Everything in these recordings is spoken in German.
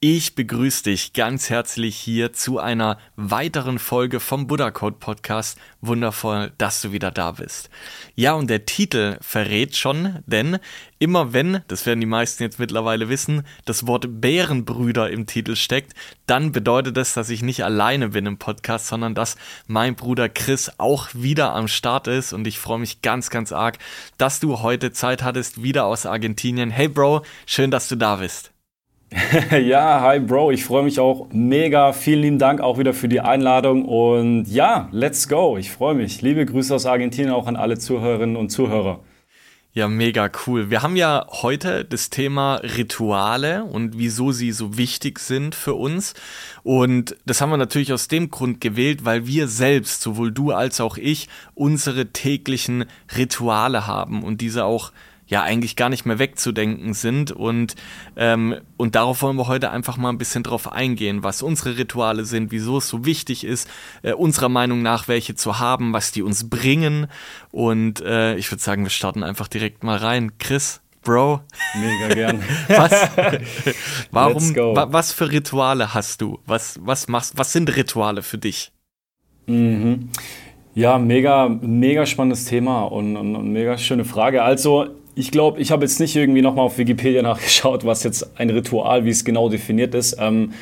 Ich begrüße dich ganz herzlich hier zu einer weiteren Folge vom Buddha Code Podcast. Wundervoll, dass du wieder da bist. Ja, und der Titel verrät schon, denn immer wenn, das werden die meisten jetzt mittlerweile wissen, das Wort Bärenbrüder im Titel steckt, dann bedeutet das, dass ich nicht alleine bin im Podcast, sondern dass mein Bruder Chris auch wieder am Start ist und ich freue mich ganz, ganz arg, dass du heute Zeit hattest, wieder aus Argentinien. Hey Bro, schön, dass du da bist. ja, hi Bro, ich freue mich auch mega. Vielen lieben Dank auch wieder für die Einladung und ja, let's go. Ich freue mich. Liebe Grüße aus Argentinien auch an alle Zuhörerinnen und Zuhörer. Ja, mega cool. Wir haben ja heute das Thema Rituale und wieso sie so wichtig sind für uns. Und das haben wir natürlich aus dem Grund gewählt, weil wir selbst, sowohl du als auch ich, unsere täglichen Rituale haben und diese auch ja eigentlich gar nicht mehr wegzudenken sind. Und, ähm, und darauf wollen wir heute einfach mal ein bisschen drauf eingehen, was unsere Rituale sind, wieso es so wichtig ist, äh, unserer Meinung nach welche zu haben, was die uns bringen. Und äh, ich würde sagen, wir starten einfach direkt mal rein. Chris, Bro. Mega gern. was, warum, wa, was für Rituale hast du? Was, was machst, was sind Rituale für dich? Mhm. Ja, mega, mega spannendes Thema und, und, und mega schöne Frage. Also, ich glaube, ich habe jetzt nicht irgendwie nochmal auf Wikipedia nachgeschaut, was jetzt ein Ritual, wie es genau definiert ist. Ähm,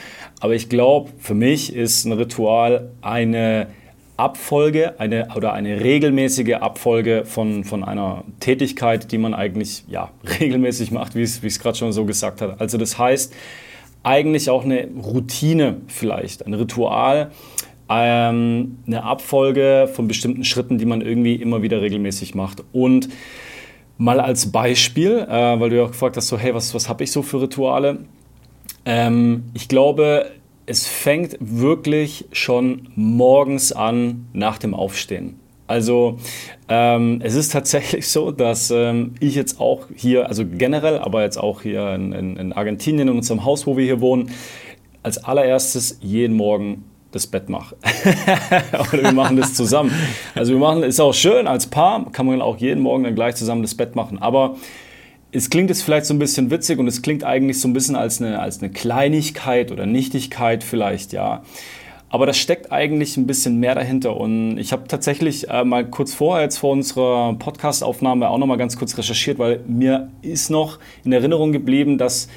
aber ich glaube, für mich ist ein Ritual eine Abfolge eine, oder eine regelmäßige Abfolge von, von einer Tätigkeit, die man eigentlich ja, regelmäßig macht, wie es gerade schon so gesagt hat. Also das heißt eigentlich auch eine Routine vielleicht, ein Ritual, ähm, eine Abfolge von bestimmten Schritten, die man irgendwie immer wieder regelmäßig macht. Und Mal als Beispiel, äh, weil du ja gefragt hast, so, hey, was, was habe ich so für Rituale? Ähm, ich glaube, es fängt wirklich schon morgens an nach dem Aufstehen. Also ähm, es ist tatsächlich so, dass ähm, ich jetzt auch hier, also generell, aber jetzt auch hier in, in, in Argentinien, in unserem Haus, wo wir hier wohnen, als allererstes jeden Morgen das Bett mache. Oder wir machen das zusammen. Also wir machen, ist auch schön als Paar, kann man auch jeden Morgen dann gleich zusammen das Bett machen. Aber es klingt jetzt vielleicht so ein bisschen witzig und es klingt eigentlich so ein bisschen als eine, als eine Kleinigkeit oder Nichtigkeit vielleicht, ja. Aber da steckt eigentlich ein bisschen mehr dahinter. Und ich habe tatsächlich äh, mal kurz vorher, jetzt vor unserer Podcast-Aufnahme, auch noch mal ganz kurz recherchiert, weil mir ist noch in Erinnerung geblieben, dass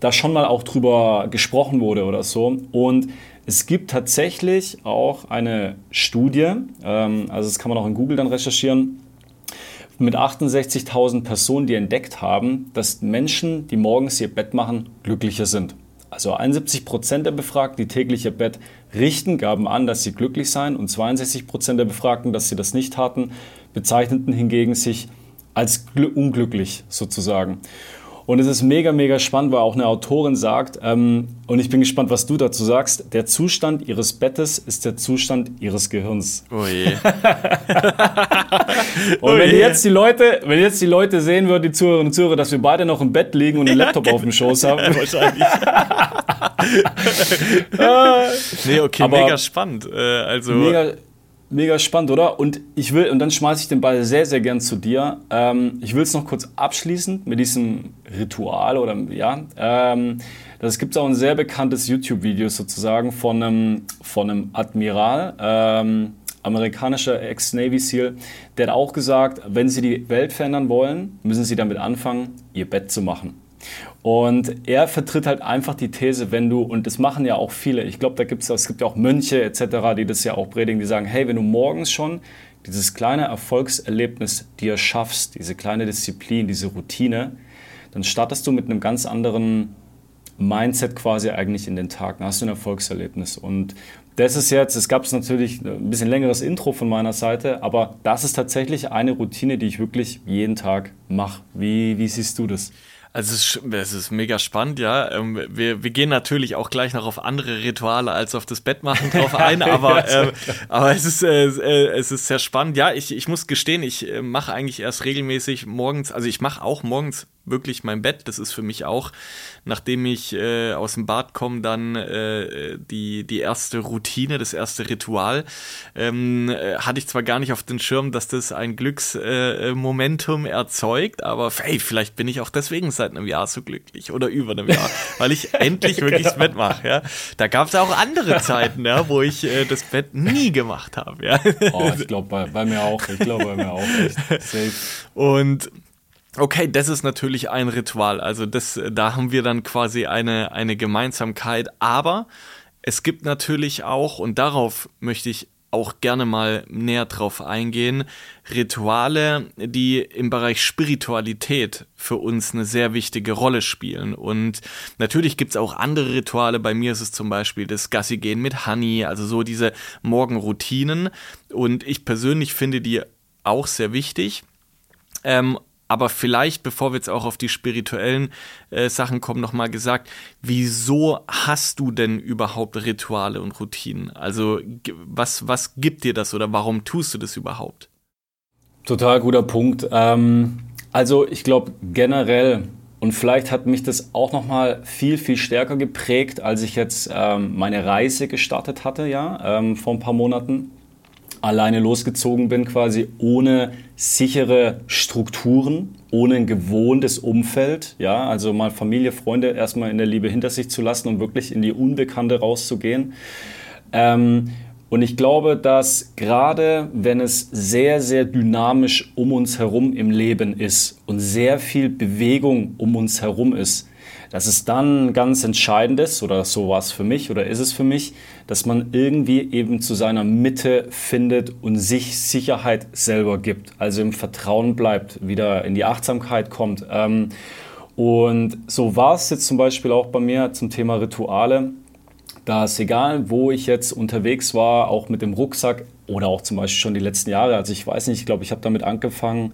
da schon mal auch drüber gesprochen wurde oder so. Und es gibt tatsächlich auch eine Studie, ähm, also das kann man auch in Google dann recherchieren, mit 68.000 Personen, die entdeckt haben, dass Menschen, die morgens ihr Bett machen, glücklicher sind. Also 71 Prozent der Befragten, die täglich ihr Bett richten, gaben an, dass sie glücklich seien und 62 Prozent der Befragten, dass sie das nicht taten, bezeichneten hingegen sich als unglücklich sozusagen. Und es ist mega, mega spannend, weil auch eine Autorin sagt, ähm, und ich bin gespannt, was du dazu sagst, der Zustand ihres Bettes ist der Zustand ihres Gehirns. Oh je. und oh wenn je. jetzt die Leute, wenn jetzt die Leute sehen würden, die Zuhörerinnen und Zuhörer, dass wir beide noch im Bett liegen und einen Laptop auf dem Schoß haben. Wahrscheinlich. nee, okay, Aber mega spannend. Äh, also mega, Mega spannend, oder? Und ich will, und dann schmeiße ich den Ball sehr, sehr gern zu dir. Ähm, ich will es noch kurz abschließen mit diesem Ritual oder ja. Ähm, das gibt auch ein sehr bekanntes YouTube-Video sozusagen von einem, von einem Admiral, ähm, amerikanischer Ex-Navy SEAL, der hat auch gesagt, wenn Sie die Welt verändern wollen, müssen Sie damit anfangen, Ihr Bett zu machen. Und er vertritt halt einfach die These, wenn du, und das machen ja auch viele, ich glaube, da gibt es, es gibt ja auch Mönche etc., die das ja auch predigen, die sagen, hey, wenn du morgens schon dieses kleine Erfolgserlebnis dir schaffst, diese kleine Disziplin, diese Routine, dann startest du mit einem ganz anderen Mindset quasi eigentlich in den Tag. Dann hast du ein Erfolgserlebnis. Und das ist jetzt, es gab es natürlich ein bisschen längeres Intro von meiner Seite, aber das ist tatsächlich eine Routine, die ich wirklich jeden Tag mache. Wie, wie siehst du das? Also es ist, es ist mega spannend, ja. Ähm, wir, wir gehen natürlich auch gleich noch auf andere Rituale als auf das Bettmachen drauf ein, aber, ähm, aber es, ist, äh, äh, es ist sehr spannend. Ja, ich, ich muss gestehen, ich äh, mache eigentlich erst regelmäßig morgens, also ich mache auch morgens wirklich mein Bett. Das ist für mich auch, nachdem ich äh, aus dem Bad komme, dann äh, die, die erste Routine, das erste Ritual. Ähm, äh, hatte ich zwar gar nicht auf den Schirm, dass das ein Glücksmomentum äh, erzeugt, aber hey, vielleicht bin ich auch deswegen seit einem Jahr so glücklich oder über einem Jahr, weil ich endlich wirklich das Bett mache. Ja? Da gab es auch andere Zeiten, ja, wo ich äh, das Bett nie gemacht habe. Ja? Oh, ich glaube bei, bei mir auch. Ich glaube bei mir auch. Echt. Safe. Und Okay, das ist natürlich ein Ritual. Also das, da haben wir dann quasi eine, eine Gemeinsamkeit. Aber es gibt natürlich auch, und darauf möchte ich auch gerne mal näher drauf eingehen, Rituale, die im Bereich Spiritualität für uns eine sehr wichtige Rolle spielen. Und natürlich gibt's auch andere Rituale. Bei mir ist es zum Beispiel das Gassi-Gehen mit Honey, also so diese Morgenroutinen. Und ich persönlich finde die auch sehr wichtig. Ähm, aber vielleicht, bevor wir jetzt auch auf die spirituellen äh, Sachen kommen, nochmal gesagt, wieso hast du denn überhaupt Rituale und Routinen? Also was, was gibt dir das oder warum tust du das überhaupt? Total guter Punkt. Ähm, also ich glaube generell, und vielleicht hat mich das auch nochmal viel, viel stärker geprägt, als ich jetzt ähm, meine Reise gestartet hatte, ja, ähm, vor ein paar Monaten alleine losgezogen bin, quasi ohne sichere Strukturen, ohne ein gewohntes Umfeld. Ja, also mal Familie, Freunde erstmal in der Liebe hinter sich zu lassen und wirklich in die Unbekannte rauszugehen. Ähm, und ich glaube, dass gerade wenn es sehr, sehr dynamisch um uns herum im Leben ist und sehr viel Bewegung um uns herum ist, dass es dann ganz entscheidend ist, oder so war es für mich oder ist es für mich, dass man irgendwie eben zu seiner Mitte findet und sich Sicherheit selber gibt, also im Vertrauen bleibt, wieder in die Achtsamkeit kommt. Ähm, und so war es jetzt zum Beispiel auch bei mir zum Thema Rituale, dass egal, wo ich jetzt unterwegs war, auch mit dem Rucksack oder auch zum Beispiel schon die letzten Jahre, also ich weiß nicht, ich glaube, ich habe damit angefangen,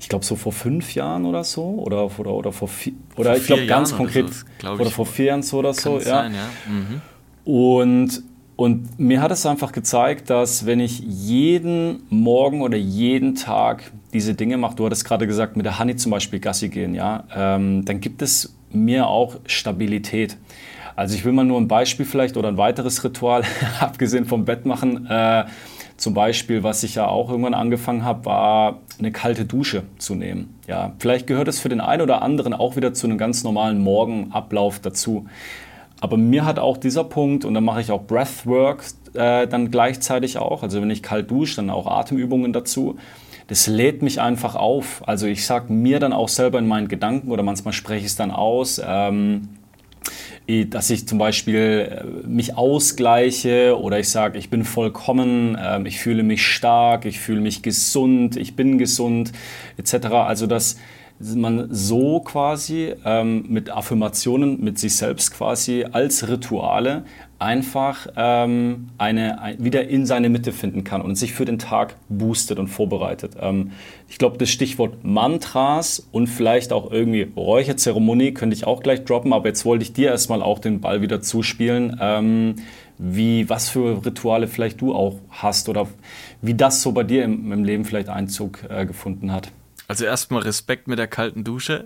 ich glaube so vor fünf Jahren oder so oder oder oder vor vier, oder vor ich glaube ganz Jahren konkret oder, so, glaub oder vor vier Jahren so oder so ja. Sein, ja. Mhm. und und mir hat es einfach gezeigt, dass wenn ich jeden Morgen oder jeden Tag diese Dinge mache, du hattest gerade gesagt, mit der Honey zum Beispiel Gassi gehen, ja, ähm, dann gibt es mir auch Stabilität. Also ich will mal nur ein Beispiel vielleicht oder ein weiteres Ritual, abgesehen vom Bett machen. Äh, zum Beispiel, was ich ja auch irgendwann angefangen habe, war eine kalte Dusche zu nehmen. Ja, vielleicht gehört es für den einen oder anderen auch wieder zu einem ganz normalen Morgenablauf dazu. Aber mir hat auch dieser Punkt, und dann mache ich auch Breathwork äh, dann gleichzeitig auch, also wenn ich kalt dusche, dann auch Atemübungen dazu. Das lädt mich einfach auf. Also ich sage mir dann auch selber in meinen Gedanken oder manchmal spreche ich es dann aus. Ähm, dass ich zum Beispiel äh, mich ausgleiche oder ich sage, ich bin vollkommen, ähm, ich fühle mich stark, ich fühle mich gesund, ich bin gesund etc. Also dass man so quasi ähm, mit Affirmationen mit sich selbst quasi als Rituale einfach ähm, eine, ein, wieder in seine Mitte finden kann und sich für den Tag boostet und vorbereitet. Ähm, ich glaube, das Stichwort Mantras und vielleicht auch irgendwie Räucherzeremonie könnte ich auch gleich droppen, aber jetzt wollte ich dir erstmal auch den Ball wieder zuspielen. Ähm, wie, was für Rituale vielleicht du auch hast oder wie das so bei dir im, im Leben vielleicht Einzug äh, gefunden hat. Also erstmal Respekt mit der kalten Dusche.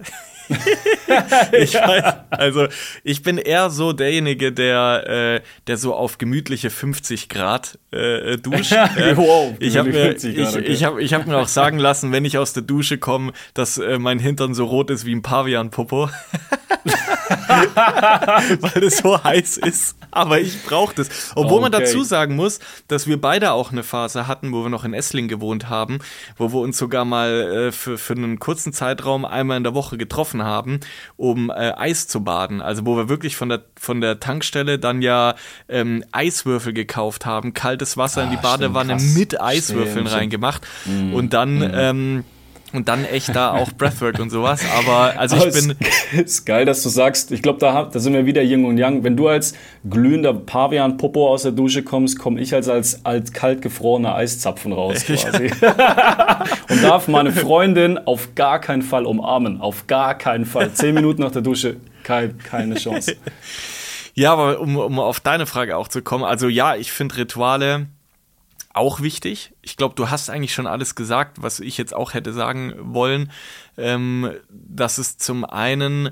ich weiß, also ich bin eher so derjenige, der, äh, der so auf gemütliche 50 Grad äh, duscht. wow, ich habe mir, ich, okay. ich hab, ich hab mir auch sagen lassen, wenn ich aus der Dusche komme, dass äh, mein Hintern so rot ist wie ein Pavian-Popo. weil es so heiß ist. Aber ich brauche das. Obwohl okay. man dazu sagen muss, dass wir beide auch eine Phase hatten, wo wir noch in Essling gewohnt haben, wo wir uns sogar mal äh, für, für einen kurzen Zeitraum einmal in der Woche getroffen haben, um äh, Eis zu baden. Also wo wir wirklich von der, von der Tankstelle dann ja ähm, Eiswürfel gekauft haben, kaltes Wasser ah, in die Badewanne stimmt, mit Eiswürfeln stimmt, reingemacht. Mhm. Und dann. Mhm. Ähm, und dann echt da auch Breathwork und sowas. Aber also ich bin. Ist geil, dass du sagst, ich glaube, da, da sind wir wieder Yin und Yang. Wenn du als glühender Pavian-Popo aus der Dusche kommst, komme ich als, als, als kalt gefrorener Eiszapfen raus quasi. und darf meine Freundin auf gar keinen Fall umarmen. Auf gar keinen Fall. Zehn Minuten nach der Dusche, kein, keine Chance. Ja, aber um, um auf deine Frage auch zu kommen, also ja, ich finde Rituale auch wichtig. Ich glaube, du hast eigentlich schon alles gesagt, was ich jetzt auch hätte sagen wollen, ähm, dass es zum einen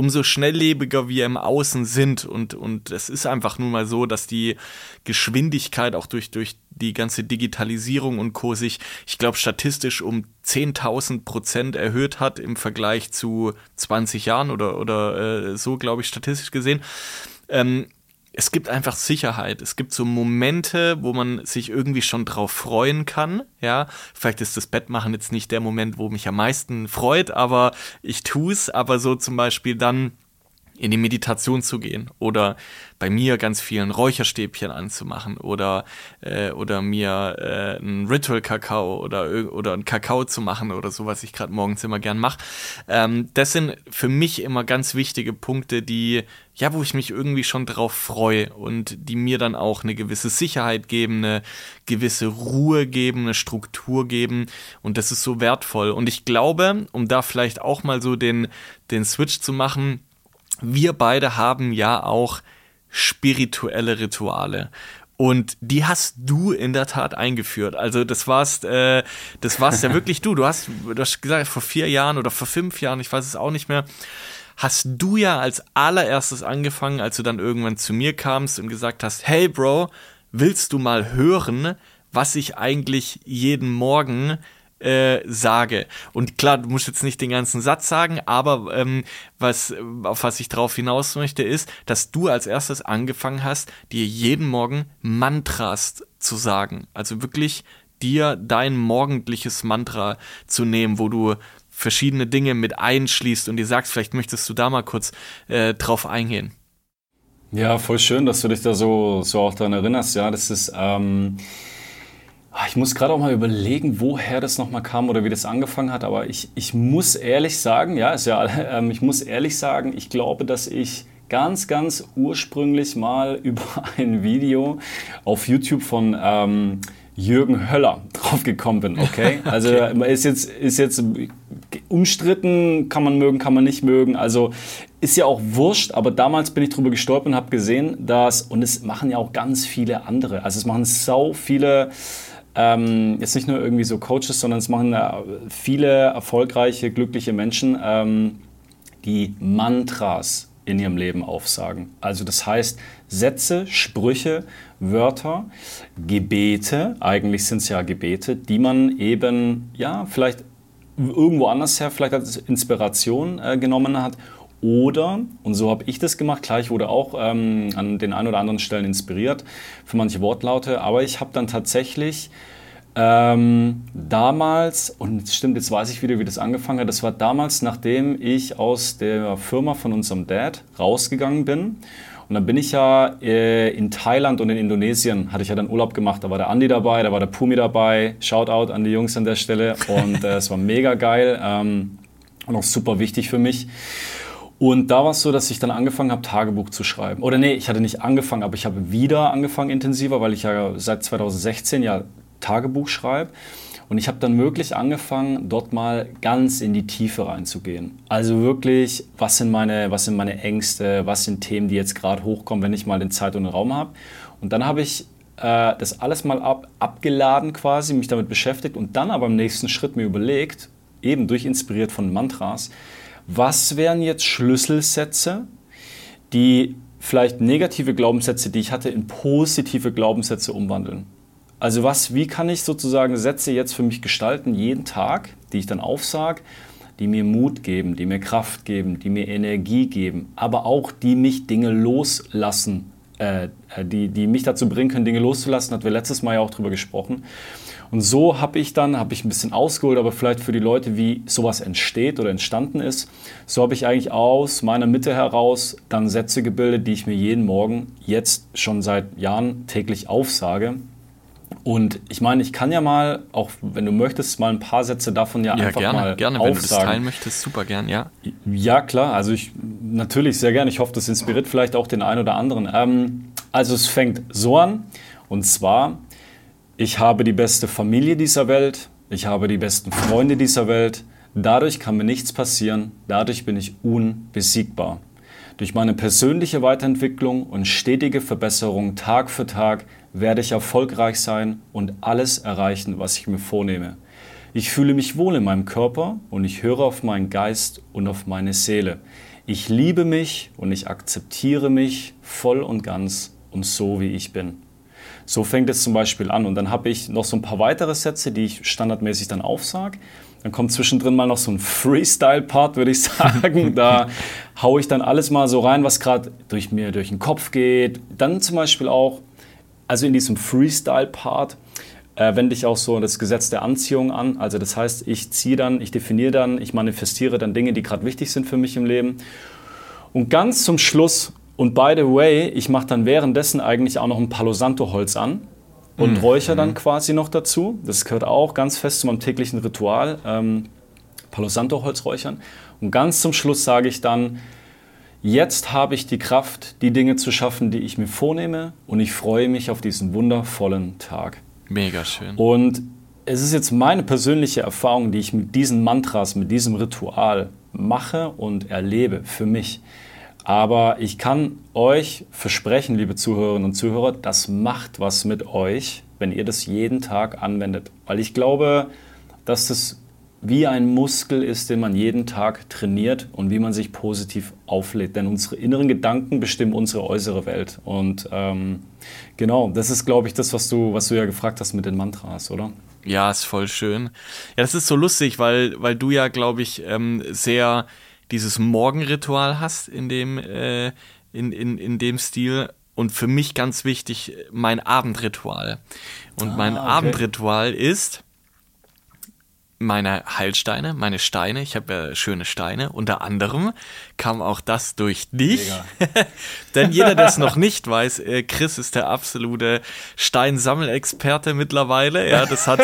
umso schnelllebiger wir im Außen sind und und es ist einfach nun mal so, dass die Geschwindigkeit auch durch durch die ganze Digitalisierung und Co sich, ich glaube statistisch um 10.000 Prozent erhöht hat im Vergleich zu 20 Jahren oder oder äh, so glaube ich statistisch gesehen. Ähm, es gibt einfach Sicherheit. Es gibt so Momente, wo man sich irgendwie schon drauf freuen kann. Ja, vielleicht ist das Bettmachen jetzt nicht der Moment, wo mich am meisten freut, aber ich tue es. Aber so zum Beispiel dann in die Meditation zu gehen oder bei mir ganz vielen Räucherstäbchen anzumachen oder, äh, oder mir äh, einen Ritual-Kakao oder, oder einen Kakao zu machen oder so, was ich gerade morgens immer gern mache. Ähm, das sind für mich immer ganz wichtige Punkte, die, ja, wo ich mich irgendwie schon drauf freue und die mir dann auch eine gewisse Sicherheit geben, eine gewisse Ruhe geben, eine Struktur geben und das ist so wertvoll. Und ich glaube, um da vielleicht auch mal so den, den Switch zu machen, wir beide haben ja auch spirituelle Rituale. Und die hast du in der Tat eingeführt. Also das warst, äh, das warst ja wirklich du. Du hast, du hast gesagt, vor vier Jahren oder vor fünf Jahren, ich weiß es auch nicht mehr, hast du ja als allererstes angefangen, als du dann irgendwann zu mir kamst und gesagt hast, hey Bro, willst du mal hören, was ich eigentlich jeden Morgen äh, sage. Und klar, du musst jetzt nicht den ganzen Satz sagen, aber ähm, was, auf was ich drauf hinaus möchte, ist, dass du als erstes angefangen hast, dir jeden Morgen Mantras zu sagen. Also wirklich dir dein morgendliches Mantra zu nehmen, wo du verschiedene Dinge mit einschließt und dir sagst, vielleicht möchtest du da mal kurz äh, drauf eingehen. Ja, voll schön, dass du dich da so, so auch daran erinnerst. Ja, das ist, ähm, ich muss gerade auch mal überlegen, woher das nochmal kam oder wie das angefangen hat. Aber ich, ich muss ehrlich sagen, ja, ist ja, ähm, ich muss ehrlich sagen, ich glaube, dass ich ganz, ganz ursprünglich mal über ein Video auf YouTube von ähm, Jürgen Höller draufgekommen bin. Okay, also okay. ist jetzt ist jetzt umstritten, kann man mögen, kann man nicht mögen. Also ist ja auch wurscht, aber damals bin ich drüber gestolpert und habe gesehen, dass und es machen ja auch ganz viele andere. Also es machen so viele ähm, jetzt nicht nur irgendwie so Coaches, sondern es machen viele erfolgreiche, glückliche Menschen, ähm, die Mantras in ihrem Leben aufsagen. Also das heißt Sätze, Sprüche, Wörter, Gebete, eigentlich sind es ja Gebete, die man eben, ja, vielleicht irgendwo anders her, vielleicht als Inspiration äh, genommen hat oder, und so habe ich das gemacht, klar, ich wurde auch ähm, an den ein oder anderen Stellen inspiriert für manche Wortlaute, aber ich habe dann tatsächlich ähm, damals, und stimmt, jetzt weiß ich wieder, wie das angefangen hat, das war damals, nachdem ich aus der Firma von unserem Dad rausgegangen bin. Und dann bin ich ja äh, in Thailand und in Indonesien, hatte ich ja dann Urlaub gemacht. Da war der Andi dabei, da war der Pumi dabei. Shoutout an die Jungs an der Stelle. Und äh, es war mega geil ähm, und auch super wichtig für mich. Und da war es so, dass ich dann angefangen habe, Tagebuch zu schreiben. Oder nee, ich hatte nicht angefangen, aber ich habe wieder angefangen intensiver, weil ich ja seit 2016 ja Tagebuch schreibe. Und ich habe dann wirklich angefangen, dort mal ganz in die Tiefe reinzugehen. Also wirklich, was sind meine, was sind meine Ängste, was sind Themen, die jetzt gerade hochkommen, wenn ich mal den Zeit und den Raum habe. Und dann habe ich äh, das alles mal ab, abgeladen quasi, mich damit beschäftigt und dann aber im nächsten Schritt mir überlegt, eben durch inspiriert von Mantras, was wären jetzt Schlüsselsätze, die vielleicht negative Glaubenssätze, die ich hatte, in positive Glaubenssätze umwandeln. Also was, wie kann ich sozusagen Sätze jetzt für mich gestalten, jeden Tag, die ich dann aufsage, die mir Mut geben, die mir Kraft geben, die mir Energie geben, aber auch die mich Dinge loslassen, äh, äh die, die mich dazu bringen können, Dinge loszulassen, hatten wir letztes Mal ja auch drüber gesprochen. Und so habe ich dann, habe ich ein bisschen ausgeholt, aber vielleicht für die Leute, wie sowas entsteht oder entstanden ist, so habe ich eigentlich aus meiner Mitte heraus dann Sätze gebildet, die ich mir jeden Morgen jetzt schon seit Jahren täglich aufsage. Und ich meine, ich kann ja mal, auch wenn du möchtest, mal ein paar Sätze davon ja, ja einfach gerne, mal gerne, aufsagen. wenn du das teilen möchtest, super gern, ja. Ja, klar, also ich natürlich sehr gerne. Ich hoffe, das inspiriert vielleicht auch den einen oder anderen. Ähm, also es fängt so an, und zwar, ich habe die beste Familie dieser Welt, ich habe die besten Freunde dieser Welt, dadurch kann mir nichts passieren, dadurch bin ich unbesiegbar. Durch meine persönliche Weiterentwicklung und stetige Verbesserung Tag für Tag werde ich erfolgreich sein und alles erreichen, was ich mir vornehme. Ich fühle mich wohl in meinem Körper und ich höre auf meinen Geist und auf meine Seele. Ich liebe mich und ich akzeptiere mich voll und ganz und so wie ich bin. So fängt es zum Beispiel an. Und dann habe ich noch so ein paar weitere Sätze, die ich standardmäßig dann aufsage. Dann kommt zwischendrin mal noch so ein Freestyle-Part, würde ich sagen. Da haue ich dann alles mal so rein, was gerade durch mir durch den Kopf geht. Dann zum Beispiel auch also in diesem Freestyle-Part äh, wende ich auch so das Gesetz der Anziehung an. Also das heißt, ich ziehe dann, ich definiere dann, ich manifestiere dann Dinge, die gerade wichtig sind für mich im Leben. Und ganz zum Schluss, und by the way, ich mache dann währenddessen eigentlich auch noch ein Palo Santo Holz an und mhm. räuchere dann quasi noch dazu. Das gehört auch ganz fest zu meinem täglichen Ritual, ähm, Palo Santo Holz räuchern. Und ganz zum Schluss sage ich dann, Jetzt habe ich die Kraft, die Dinge zu schaffen, die ich mir vornehme und ich freue mich auf diesen wundervollen Tag. Mega schön. Und es ist jetzt meine persönliche Erfahrung, die ich mit diesen Mantras, mit diesem Ritual mache und erlebe für mich. Aber ich kann euch versprechen, liebe Zuhörerinnen und Zuhörer, das macht was mit euch, wenn ihr das jeden Tag anwendet. Weil ich glaube, dass das wie ein Muskel ist, den man jeden Tag trainiert und wie man sich positiv auflädt. Denn unsere inneren Gedanken bestimmen unsere äußere Welt. Und ähm, genau, das ist, glaube ich, das, was du, was du ja gefragt hast mit den Mantras, oder? Ja, ist voll schön. Ja, das ist so lustig, weil, weil du ja, glaube ich, ähm, sehr dieses Morgenritual hast in dem, äh, in, in, in dem Stil. Und für mich ganz wichtig, mein Abendritual. Und ah, mein okay. Abendritual ist, meine Heilsteine, meine Steine. Ich habe ja schöne Steine. Unter anderem kam auch das durch dich. Denn jeder, der es noch nicht weiß, äh, Chris ist der absolute Steinsammelexperte mittlerweile. Ja, das hat,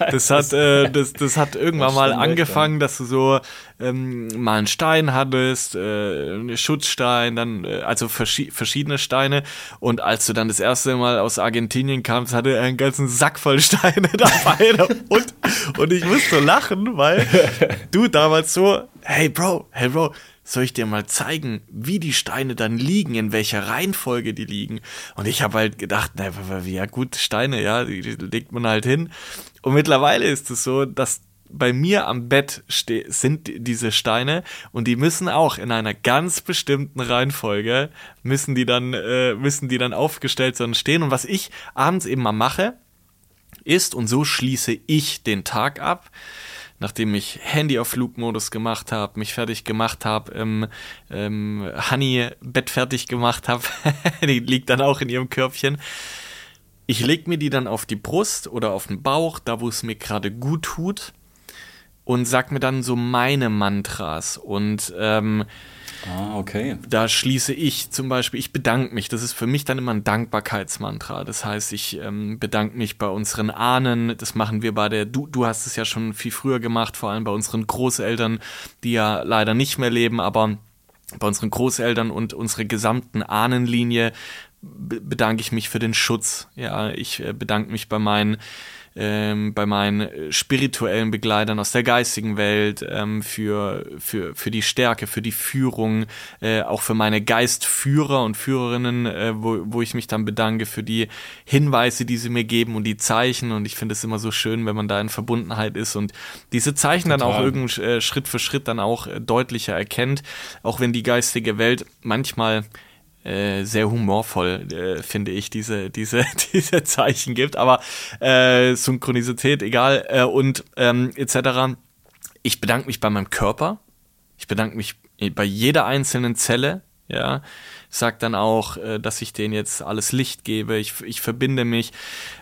das hat, äh, das, das hat irgendwann mal angefangen, dass du so ähm, mal einen Stein hattest, äh, einen Schutzstein, dann äh, also verschi verschiedene Steine. Und als du dann das erste Mal aus Argentinien kamst, hatte er einen ganzen Sack voll Steine dabei. und, und ich musste lachen, weil du damals so, hey Bro, hey Bro, soll ich dir mal zeigen, wie die Steine dann liegen, in welcher Reihenfolge die liegen. Und ich habe halt gedacht, na, ja gut, Steine, ja, die, die legt man halt hin. Und mittlerweile ist es so, dass bei mir am Bett sind diese Steine und die müssen auch in einer ganz bestimmten Reihenfolge müssen die dann äh, müssen die dann aufgestellt sein stehen und was ich abends eben mal mache ist und so schließe ich den Tag ab nachdem ich Handy auf Flugmodus gemacht habe, mich fertig gemacht habe, ähm, ähm, Honey Bett fertig gemacht habe, die liegt dann auch in ihrem Körbchen. Ich leg mir die dann auf die Brust oder auf den Bauch, da wo es mir gerade gut tut und sag mir dann so meine Mantras. Und ähm, ah, okay. da schließe ich zum Beispiel, ich bedanke mich. Das ist für mich dann immer ein Dankbarkeitsmantra. Das heißt, ich ähm, bedanke mich bei unseren Ahnen. Das machen wir bei der, du, du hast es ja schon viel früher gemacht, vor allem bei unseren Großeltern, die ja leider nicht mehr leben, aber bei unseren Großeltern und unsere gesamten Ahnenlinie bedanke ich mich für den Schutz. Ja, ich äh, bedanke mich bei meinen ähm, bei meinen äh, spirituellen Begleitern aus der geistigen Welt, ähm, für, für, für die Stärke, für die Führung, äh, auch für meine Geistführer und Führerinnen, äh, wo, wo ich mich dann bedanke für die Hinweise, die sie mir geben und die Zeichen. Und ich finde es immer so schön, wenn man da in Verbundenheit ist und diese Zeichen Total. dann auch irgendwie äh, Schritt für Schritt dann auch äh, deutlicher erkennt, auch wenn die geistige Welt manchmal äh, sehr humorvoll, äh, finde ich, diese, diese, diese Zeichen gibt. Aber äh, Synchronisität, egal, äh, und ähm, etc. ich bedanke mich bei meinem Körper, ich bedanke mich bei jeder einzelnen Zelle, ja, sag dann auch, äh, dass ich denen jetzt alles Licht gebe, ich, ich verbinde mich.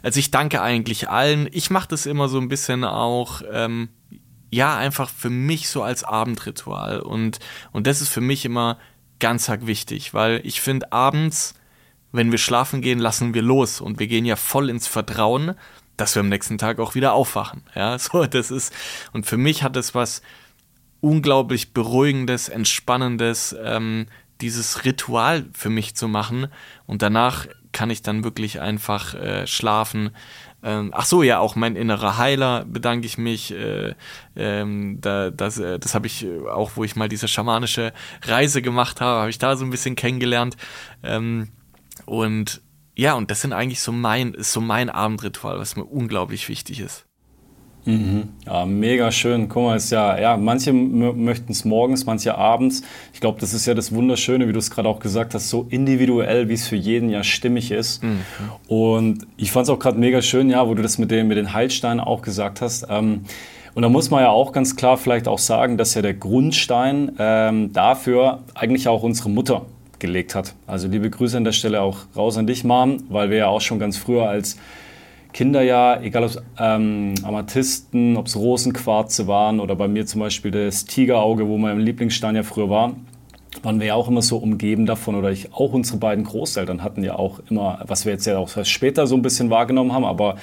Also ich danke eigentlich allen. Ich mache das immer so ein bisschen auch, ähm, ja, einfach für mich so als Abendritual. Und, und das ist für mich immer ganz arg wichtig, weil ich finde, abends, wenn wir schlafen gehen, lassen wir los und wir gehen ja voll ins Vertrauen, dass wir am nächsten Tag auch wieder aufwachen. Ja, so, das ist, und für mich hat es was unglaublich Beruhigendes, Entspannendes, ähm, dieses Ritual für mich zu machen und danach kann ich dann wirklich einfach äh, schlafen. Ähm, ach so, ja, auch mein innerer Heiler bedanke ich mich. Äh, ähm, da, das äh, das habe ich äh, auch, wo ich mal diese schamanische Reise gemacht habe, habe ich da so ein bisschen kennengelernt. Ähm, und ja, und das sind eigentlich so mein, so mein Abendritual, was mir unglaublich wichtig ist. Mhm. Ja, mega schön. Guck mal, ist ja, ja manche möchten es morgens, manche abends. Ich glaube, das ist ja das Wunderschöne, wie du es gerade auch gesagt hast, so individuell, wie es für jeden ja stimmig ist. Mhm. Und ich fand es auch gerade mega schön, ja, wo du das mit den, mit den Heilsteinen auch gesagt hast. Ähm, und da muss man ja auch ganz klar vielleicht auch sagen, dass ja der Grundstein ähm, dafür eigentlich auch unsere Mutter gelegt hat. Also liebe Grüße an der Stelle auch raus an dich, Mom, weil wir ja auch schon ganz früher als Kinder ja, egal ob es ähm, Amethysten, ob es Rosenquarze waren oder bei mir zum Beispiel das Tigerauge, wo mein Lieblingsstein ja früher war, waren wir ja auch immer so umgeben davon oder ich, auch unsere beiden Großeltern hatten ja auch immer, was wir jetzt ja auch später so ein bisschen wahrgenommen haben, aber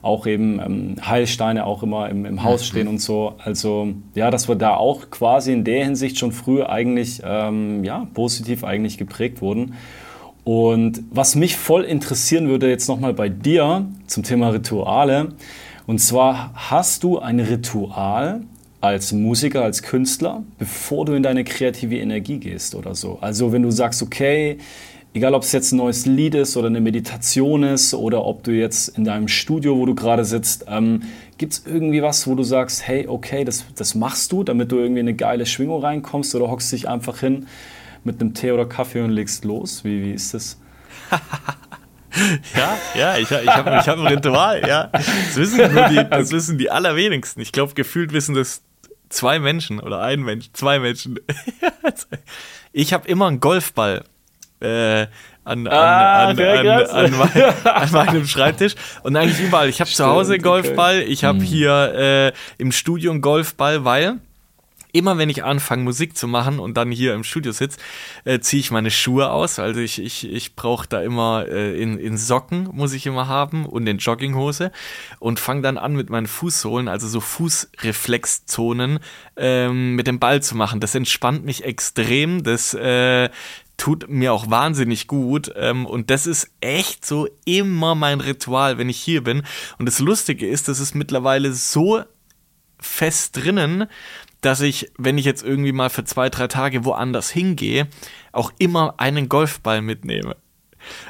auch eben ähm, Heilsteine auch immer im, im Haus stehen und so. Also ja, dass wir da auch quasi in der Hinsicht schon früh eigentlich ähm, ja, positiv eigentlich geprägt wurden. Und was mich voll interessieren würde jetzt nochmal bei dir zum Thema Rituale. Und zwar hast du ein Ritual als Musiker, als Künstler, bevor du in deine kreative Energie gehst oder so. Also wenn du sagst, okay, egal ob es jetzt ein neues Lied ist oder eine Meditation ist oder ob du jetzt in deinem Studio, wo du gerade sitzt, ähm, gibt es irgendwie was, wo du sagst, hey, okay, das, das machst du, damit du irgendwie in eine geile Schwingung reinkommst oder hockst dich einfach hin mit einem Tee oder Kaffee und legst los? Wie, wie ist das? ja, ja, ich, ich habe ich hab ein Ritual, ja. Das wissen, nur die, das wissen die allerwenigsten. Ich glaube, gefühlt wissen das zwei Menschen oder ein Mensch, zwei Menschen. ich habe immer einen Golfball äh, an, an, ah, an, an, mein, an, meinem Schreibtisch und eigentlich überall. Ich habe zu Hause einen Golfball, ich habe hm. hier äh, im Studio einen Golfball, weil immer wenn ich anfange Musik zu machen und dann hier im Studio sitze, äh, ziehe ich meine Schuhe aus. Also ich, ich, ich brauche da immer äh, in, in Socken muss ich immer haben und in Jogginghose und fange dann an mit meinen Fußsohlen, also so Fußreflexzonen ähm, mit dem Ball zu machen. Das entspannt mich extrem. Das äh, tut mir auch wahnsinnig gut. Ähm, und das ist echt so immer mein Ritual, wenn ich hier bin. Und das Lustige ist, das ist mittlerweile so fest drinnen, dass ich, wenn ich jetzt irgendwie mal für zwei, drei Tage woanders hingehe, auch immer einen Golfball mitnehme.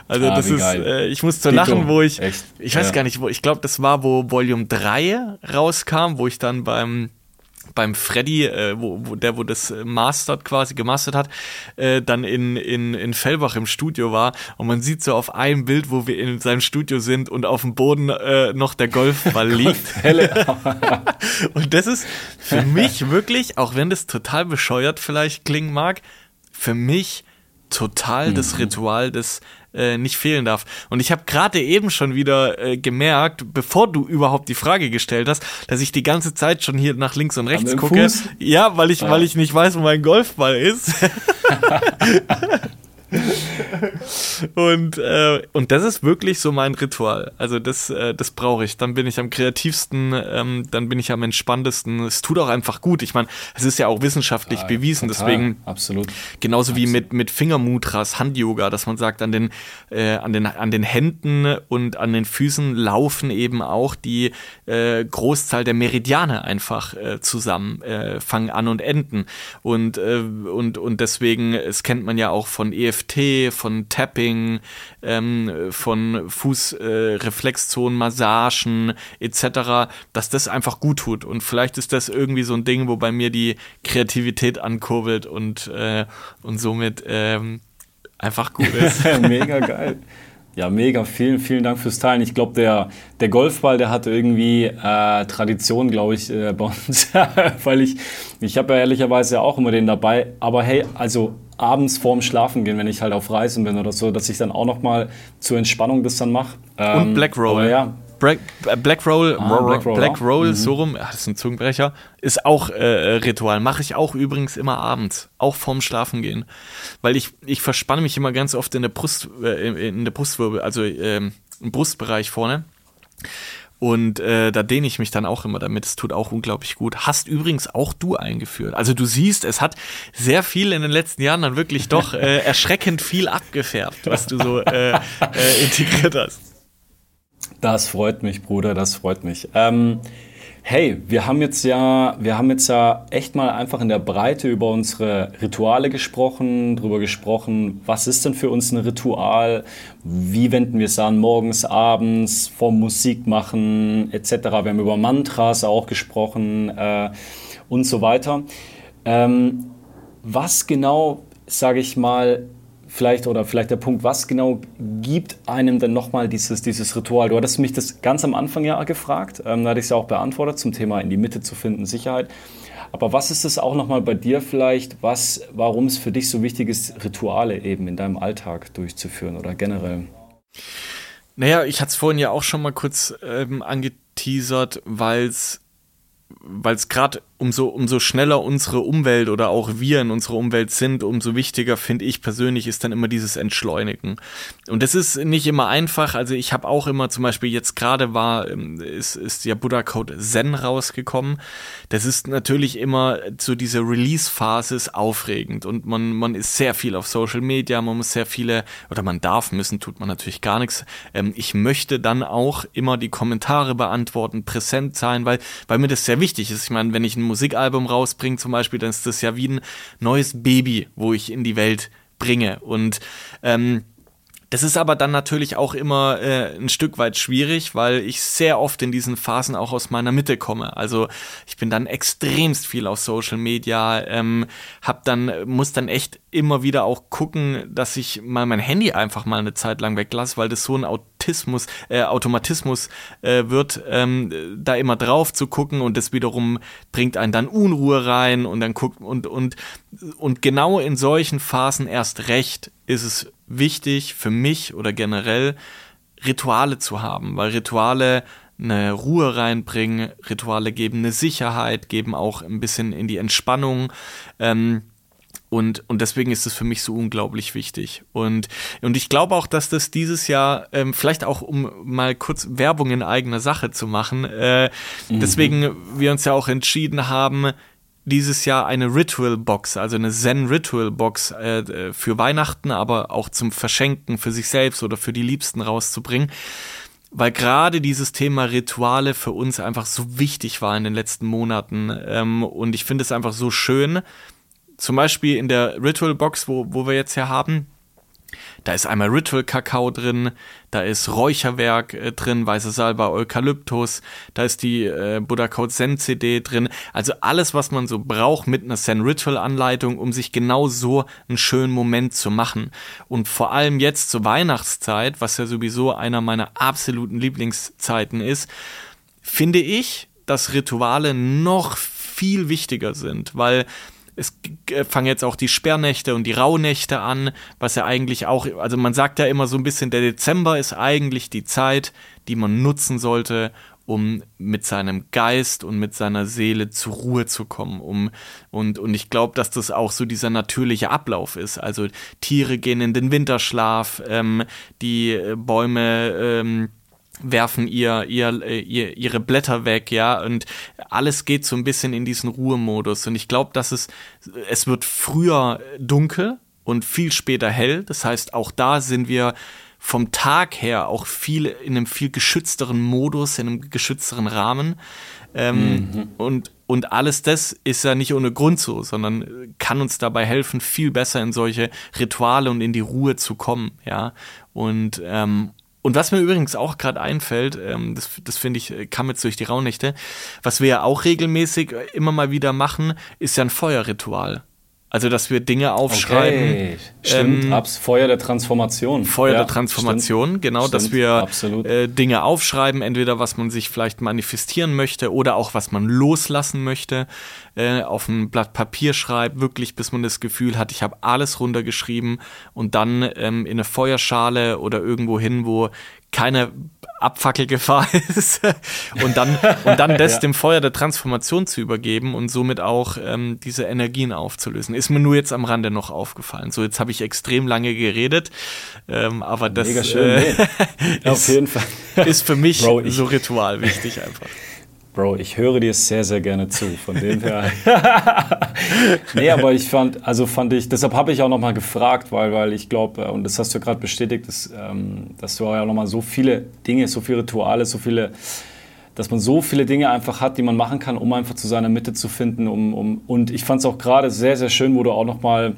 Also ah, das ist, äh, ich muss zu lachen, wo ich, Echt? ich weiß ja. gar nicht, wo, ich glaube, das war, wo Volume 3 rauskam, wo ich dann beim beim Freddy, äh, wo, wo der, wo das mastert quasi gemastert hat, äh, dann in, in, in Fellbach im Studio war und man sieht so auf einem Bild, wo wir in seinem Studio sind und auf dem Boden äh, noch der Golfball liegt. und das ist für mich wirklich, auch wenn das total bescheuert vielleicht klingen mag, für mich total mhm. das Ritual des äh, nicht fehlen darf. Und ich habe gerade eben schon wieder äh, gemerkt, bevor du überhaupt die Frage gestellt hast, dass ich die ganze Zeit schon hier nach links und rechts gucke. Fuß? Ja, weil ich, ah. weil ich nicht weiß, wo mein Golfball ist. und, äh, und das ist wirklich so mein Ritual. Also das, äh, das brauche ich. Dann bin ich am kreativsten, ähm, dann bin ich am entspanntesten. Es tut auch einfach gut. Ich meine, es ist ja auch wissenschaftlich ja, bewiesen. Total, deswegen absolut. Genauso absolut. wie mit, mit Fingermudras, Hand-Yoga, dass man sagt, an den, äh, an, den, an den Händen und an den Füßen laufen eben auch die äh, Großzahl der Meridiane einfach äh, zusammen, äh, fangen an und enden. Und, und, und deswegen, es kennt man ja auch von EFT EFT, von Tapping, ähm, von Fußreflexzonen, äh, Massagen etc., dass das einfach gut tut. Und vielleicht ist das irgendwie so ein Ding, wo bei mir die Kreativität ankurbelt und, äh, und somit ähm, einfach gut ist. Mega geil. Ja, mega. Vielen, vielen Dank fürs Teilen. Ich glaube, der, der Golfball, der hat irgendwie äh, Tradition, glaube ich, äh, bei uns. Weil ich, ich habe ja ehrlicherweise auch immer den dabei. Aber hey, also abends vorm Schlafen gehen, wenn ich halt auf Reisen bin oder so, dass ich dann auch noch mal zur Entspannung das dann mache. Ähm, Und Black Roll. ja, Black, äh, Black Roll, ah, Black Roll, Black Roll mhm. so rum, ach, das ist ein Zungenbrecher, ist auch äh, Ritual. Mache ich auch übrigens immer abends, auch vorm Schlafen gehen. Weil ich, ich verspanne mich immer ganz oft in der Brust, äh, in der Brustwirbel, also ähm, im Brustbereich vorne. Und äh, da dehne ich mich dann auch immer damit. Es tut auch unglaublich gut. Hast übrigens auch du eingeführt. Also du siehst, es hat sehr viel in den letzten Jahren dann wirklich doch äh, erschreckend viel abgefärbt, was du so äh, äh, integriert hast. Das freut mich, Bruder, das freut mich. Ähm, hey, wir haben jetzt ja, wir haben jetzt ja echt mal einfach in der Breite über unsere Rituale gesprochen, darüber gesprochen, was ist denn für uns ein Ritual, wie wenden wir es an, morgens, abends, vor Musik machen, etc. Wir haben über Mantras auch gesprochen äh, und so weiter. Ähm, was genau, sage ich mal, vielleicht oder vielleicht der Punkt, was genau gibt einem denn nochmal dieses, dieses Ritual? Du hattest mich das ganz am Anfang ja gefragt, ähm, da hatte ich es ja auch beantwortet zum Thema in die Mitte zu finden, Sicherheit. Aber was ist es auch nochmal bei dir vielleicht, was, warum es für dich so wichtig ist, Rituale eben in deinem Alltag durchzuführen oder generell? Naja, ich hatte es vorhin ja auch schon mal kurz ähm, angeteasert, weil es weil es gerade umso, umso schneller unsere Umwelt oder auch wir in unserer Umwelt sind, umso wichtiger finde ich persönlich ist dann immer dieses Entschleunigen. Und das ist nicht immer einfach. Also ich habe auch immer zum Beispiel jetzt gerade war, ähm, ist, ist ja Buddha Code Zen rausgekommen. Das ist natürlich immer so diese Release-Phase aufregend und man, man ist sehr viel auf Social Media, man muss sehr viele, oder man darf müssen, tut man natürlich gar nichts. Ähm, ich möchte dann auch immer die Kommentare beantworten, präsent sein, weil, weil mir das sehr wichtig ist. Ich meine, wenn ich ein Musikalbum rausbringe zum Beispiel, dann ist das ja wie ein neues Baby, wo ich in die Welt bringe. Und ähm, das ist aber dann natürlich auch immer äh, ein Stück weit schwierig, weil ich sehr oft in diesen Phasen auch aus meiner Mitte komme. Also ich bin dann extremst viel auf Social Media, ähm, hab dann muss dann echt immer wieder auch gucken, dass ich mal mein Handy einfach mal eine Zeit lang weglasse, weil das so ein Autismus, äh, Automatismus äh, wird, ähm, da immer drauf zu gucken und das wiederum bringt einen dann Unruhe rein und dann guckt und und und genau in solchen Phasen erst recht ist es wichtig für mich oder generell Rituale zu haben, weil Rituale eine Ruhe reinbringen, Rituale geben eine Sicherheit, geben auch ein bisschen in die Entspannung. Ähm, und, und deswegen ist es für mich so unglaublich wichtig. Und, und ich glaube auch, dass das dieses Jahr, ähm, vielleicht auch um mal kurz Werbung in eigener Sache zu machen, äh, mhm. deswegen wir uns ja auch entschieden haben, dieses Jahr eine Ritual Box, also eine Zen Ritual Box äh, für Weihnachten, aber auch zum Verschenken für sich selbst oder für die Liebsten rauszubringen. Weil gerade dieses Thema Rituale für uns einfach so wichtig war in den letzten Monaten. Ähm, und ich finde es einfach so schön. Zum Beispiel in der Ritual Box, wo, wo wir jetzt hier haben, da ist einmal Ritual Kakao drin, da ist Räucherwerk äh, drin, weiße Salbe, Eukalyptus, da ist die äh, Buddha Code Zen CD drin. Also alles, was man so braucht mit einer Zen Ritual Anleitung, um sich genau so einen schönen Moment zu machen. Und vor allem jetzt zur Weihnachtszeit, was ja sowieso einer meiner absoluten Lieblingszeiten ist, finde ich, dass Rituale noch viel wichtiger sind, weil es fangen jetzt auch die Sperrnächte und die Rauhnächte an, was ja eigentlich auch, also man sagt ja immer so ein bisschen, der Dezember ist eigentlich die Zeit, die man nutzen sollte, um mit seinem Geist und mit seiner Seele zur Ruhe zu kommen. Um, und, und ich glaube, dass das auch so dieser natürliche Ablauf ist. Also Tiere gehen in den Winterschlaf, ähm, die Bäume ähm, werfen ihr, ihr, ihr, ihre Blätter weg, ja, und alles geht so ein bisschen in diesen Ruhemodus. Und ich glaube, dass es, es wird früher dunkel und viel später hell. Das heißt, auch da sind wir vom Tag her auch viel in einem viel geschützteren Modus, in einem geschützteren Rahmen. Ähm, mhm. und, und alles das ist ja nicht ohne Grund so, sondern kann uns dabei helfen, viel besser in solche Rituale und in die Ruhe zu kommen, ja. Und, ähm, und was mir übrigens auch gerade einfällt, ähm, das, das finde ich, äh, kam jetzt durch die Raunächte, was wir ja auch regelmäßig äh, immer mal wieder machen, ist ja ein Feuerritual. Also, dass wir Dinge aufschreiben. Okay. Stimmt, ähm, abs Feuer der Transformation. Feuer ja, der Transformation, stimmt. genau, stimmt. dass wir äh, Dinge aufschreiben, entweder was man sich vielleicht manifestieren möchte oder auch was man loslassen möchte, äh, auf ein Blatt Papier schreibt, wirklich bis man das Gefühl hat, ich habe alles runtergeschrieben und dann ähm, in eine Feuerschale oder irgendwo hin, wo keine Abfackelgefahr ist und dann, und dann das ja. dem Feuer der Transformation zu übergeben und somit auch ähm, diese Energien aufzulösen. Ist mir nur jetzt am Rande noch aufgefallen. So, jetzt habe ich extrem lange geredet, ähm, aber das Mega schön, äh, nee. ist, auf jeden Fall. ist für mich Bro, so Ritual wichtig einfach. Bro, ich höre dir sehr, sehr gerne zu. Von dem her. nee, aber ich fand, also fand ich, deshalb habe ich auch nochmal gefragt, weil, weil ich glaube, äh, und das hast du gerade bestätigt, dass, ähm, dass du ja nochmal so viele Dinge, so viele Rituale, so viele, dass man so viele Dinge einfach hat, die man machen kann, um einfach zu seiner Mitte zu finden. Um, um, und ich fand es auch gerade sehr, sehr schön, wo du auch nochmal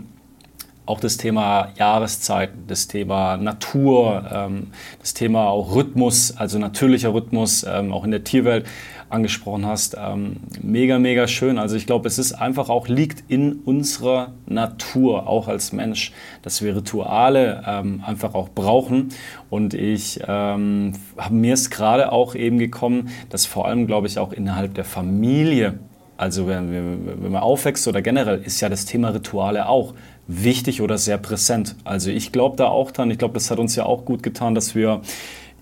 auch das Thema Jahreszeiten, das Thema Natur, ähm, das Thema auch Rhythmus, also natürlicher Rhythmus, ähm, auch in der Tierwelt angesprochen hast. Ähm, mega, mega schön. Also ich glaube, es ist einfach auch, liegt in unserer Natur, auch als Mensch, dass wir Rituale ähm, einfach auch brauchen. Und ich ähm, mir es gerade auch eben gekommen, dass vor allem, glaube ich, auch innerhalb der Familie, also wenn, wenn man aufwächst oder generell, ist ja das Thema Rituale auch wichtig oder sehr präsent. Also ich glaube da auch dran, ich glaube, das hat uns ja auch gut getan, dass wir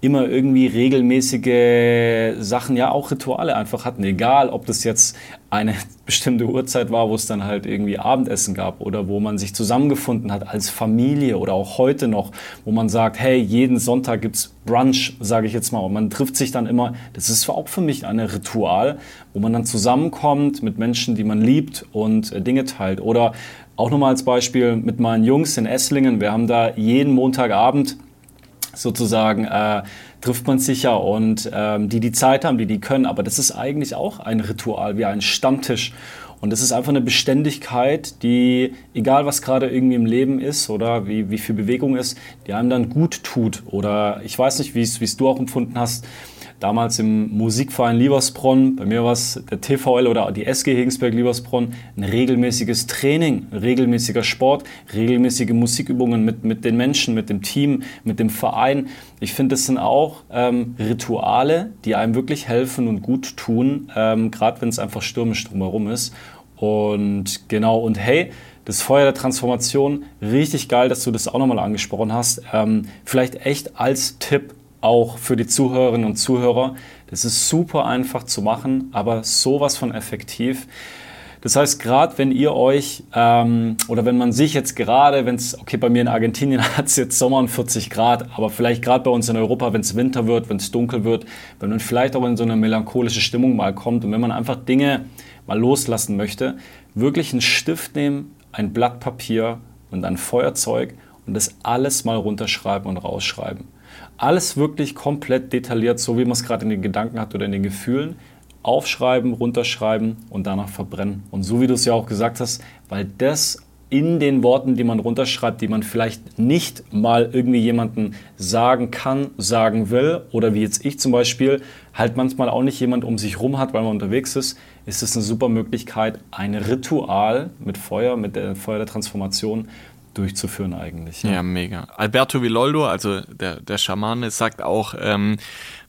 immer irgendwie regelmäßige Sachen, ja auch Rituale einfach hatten. Egal, ob das jetzt eine bestimmte Uhrzeit war, wo es dann halt irgendwie Abendessen gab oder wo man sich zusammengefunden hat als Familie oder auch heute noch, wo man sagt, hey, jeden Sonntag gibt's Brunch, sage ich jetzt mal. Und man trifft sich dann immer, das ist auch für mich ein Ritual, wo man dann zusammenkommt mit Menschen, die man liebt und äh, Dinge teilt. Oder auch nochmal als Beispiel mit meinen Jungs in Esslingen. Wir haben da jeden Montagabend sozusagen äh, trifft man sich ja und ähm, die die Zeit haben, die die können. Aber das ist eigentlich auch ein Ritual, wie ein Stammtisch. Und das ist einfach eine Beständigkeit, die, egal was gerade irgendwie im Leben ist oder wie, wie viel Bewegung ist, die einem dann gut tut. Oder ich weiß nicht, wie es du auch empfunden hast damals im Musikverein Liebersbronn, bei mir war es der TVL oder die SG Hegensberg Liebersbronn, ein regelmäßiges Training, regelmäßiger Sport, regelmäßige Musikübungen mit, mit den Menschen, mit dem Team, mit dem Verein. Ich finde, das sind auch ähm, Rituale, die einem wirklich helfen und gut tun, ähm, gerade wenn es einfach stürmisch drumherum ist. Und genau, und hey, das Feuer der Transformation, richtig geil, dass du das auch nochmal angesprochen hast. Ähm, vielleicht echt als Tipp auch für die Zuhörerinnen und Zuhörer. Das ist super einfach zu machen, aber sowas von effektiv. Das heißt, gerade wenn ihr euch ähm, oder wenn man sich jetzt gerade, wenn es, okay, bei mir in Argentinien hat es jetzt Sommer und 40 Grad, aber vielleicht gerade bei uns in Europa, wenn es Winter wird, wenn es dunkel wird, wenn man vielleicht auch in so eine melancholische Stimmung mal kommt und wenn man einfach Dinge mal loslassen möchte, wirklich einen Stift nehmen, ein Blatt Papier und ein Feuerzeug und das alles mal runterschreiben und rausschreiben. Alles wirklich komplett detailliert, so wie man es gerade in den Gedanken hat oder in den Gefühlen. Aufschreiben, runterschreiben und danach verbrennen. Und so wie du es ja auch gesagt hast, weil das in den Worten, die man runterschreibt, die man vielleicht nicht mal irgendwie jemanden sagen kann, sagen will, oder wie jetzt ich zum Beispiel, halt manchmal auch nicht jemand um sich rum hat, weil man unterwegs ist, ist es eine super Möglichkeit, ein Ritual mit Feuer, mit der Feuer der Transformation durchzuführen eigentlich. Ja, ja mega. Alberto Villoldo, also der, der Schamane, sagt auch, ähm,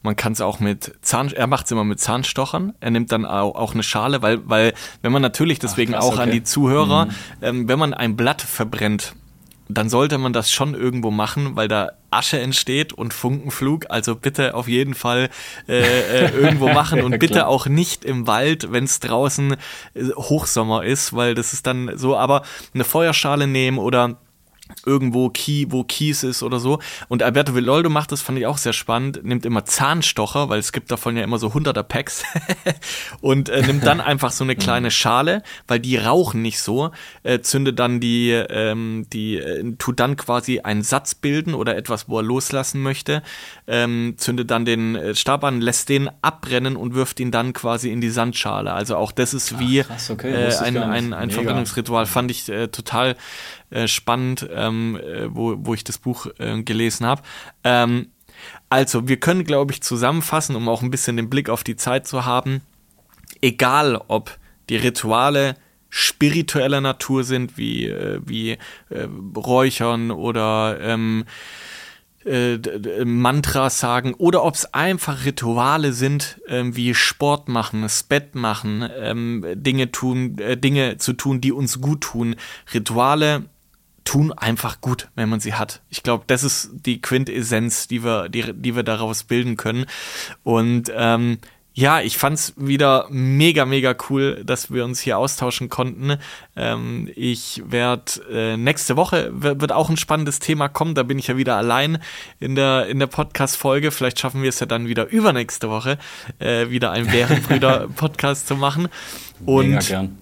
man kann es auch mit Zahn, er macht es immer mit Zahnstochern. Er nimmt dann auch, auch eine Schale, weil, weil wenn man natürlich deswegen Ach, krass, auch okay. an die Zuhörer, mhm. ähm, wenn man ein Blatt verbrennt, dann sollte man das schon irgendwo machen, weil da Asche entsteht und Funkenflug. Also bitte auf jeden Fall äh, äh, irgendwo machen und bitte auch nicht im Wald, wenn es draußen äh, Hochsommer ist, weil das ist dann so. Aber eine Feuerschale nehmen oder irgendwo Key, wo Kies ist oder so. Und Alberto Villoldo macht das, fand ich auch sehr spannend, nimmt immer Zahnstocher, weil es gibt davon ja immer so hunderter Packs und äh, nimmt dann einfach so eine kleine Schale, weil die rauchen nicht so, äh, zündet dann die, ähm, die, äh, tut dann quasi einen Satz bilden oder etwas, wo er loslassen möchte, ähm, zündet dann den äh, Stab an, lässt den abbrennen und wirft ihn dann quasi in die Sandschale. Also auch das ist wie Ach, krass, okay. äh, ein, ein, ein Verbrennungsritual, fand ich äh, total spannend, ähm, äh, wo, wo ich das Buch äh, gelesen habe. Ähm, also, wir können, glaube ich, zusammenfassen, um auch ein bisschen den Blick auf die Zeit zu haben. Egal, ob die Rituale spiritueller Natur sind, wie, äh, wie äh, Räuchern oder ähm, äh, Mantras sagen oder ob es einfach Rituale sind, äh, wie Sport machen, das Bett machen, ähm, Dinge tun, äh, Dinge zu tun, die uns gut tun. Rituale tun einfach gut, wenn man sie hat. Ich glaube, das ist die Quintessenz, die wir, die, die wir daraus bilden können. Und ähm, ja, ich fand's wieder mega, mega cool, dass wir uns hier austauschen konnten. Ähm, ich werde äh, nächste Woche wird auch ein spannendes Thema kommen. Da bin ich ja wieder allein in der in der Podcast-Folge. Vielleicht schaffen wir es ja dann wieder übernächste Woche äh, wieder einen Bärenbrüder-Podcast zu machen. Und mega gern.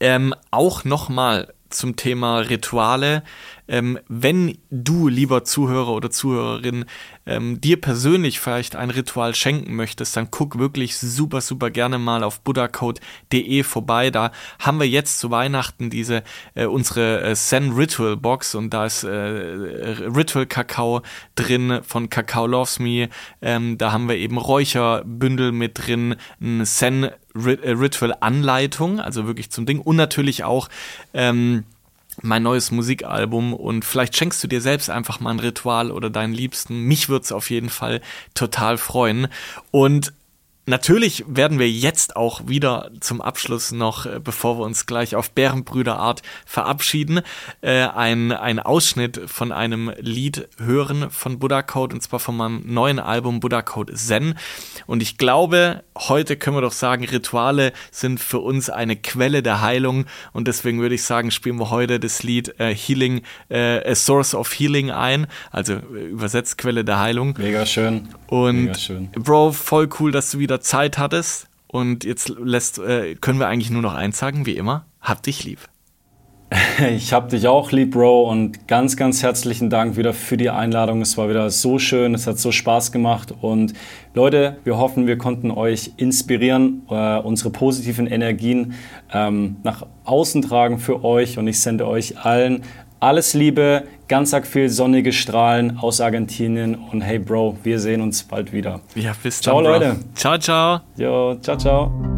Ähm, auch nochmal zum Thema Rituale. Ähm, wenn du, lieber Zuhörer oder Zuhörerin, ähm, dir persönlich vielleicht ein Ritual schenken möchtest, dann guck wirklich super, super gerne mal auf buddhacode.de vorbei. Da haben wir jetzt zu Weihnachten diese äh, unsere äh, Zen Ritual Box und da ist äh, Ritual Kakao drin von Kakao Loves Me. Ähm, da haben wir eben Räucherbündel mit drin, ein Zen äh, Ritual Anleitung, also wirklich zum Ding und natürlich auch ähm, mein neues Musikalbum und vielleicht schenkst du dir selbst einfach mal ein Ritual oder deinen Liebsten. Mich würde es auf jeden Fall total freuen. Und Natürlich werden wir jetzt auch wieder zum Abschluss noch, äh, bevor wir uns gleich auf Bärenbrüderart verabschieden, äh, ein, ein Ausschnitt von einem Lied hören von Buddha Code und zwar von meinem neuen Album Buddha Code Zen. Und ich glaube, heute können wir doch sagen, Rituale sind für uns eine Quelle der Heilung und deswegen würde ich sagen, spielen wir heute das Lied äh, Healing, äh, A Source of Healing ein, also äh, übersetzt Quelle der Heilung. Mega schön. Und Mega schön. Bro, voll cool, dass du wieder Zeit hattest. Und jetzt lässt, äh, können wir eigentlich nur noch eins sagen, wie immer. Hab dich lieb. Ich hab dich auch lieb, Bro, und ganz, ganz herzlichen Dank wieder für die Einladung. Es war wieder so schön, es hat so Spaß gemacht. Und Leute, wir hoffen, wir konnten euch inspirieren, äh, unsere positiven Energien ähm, nach außen tragen für euch. Und ich sende euch allen alles Liebe, ganz arg viel sonnige Strahlen aus Argentinien und hey Bro, wir sehen uns bald wieder. Ja, bis dann. Ciao Leute. Ciao, ciao. Jo, ciao, ciao.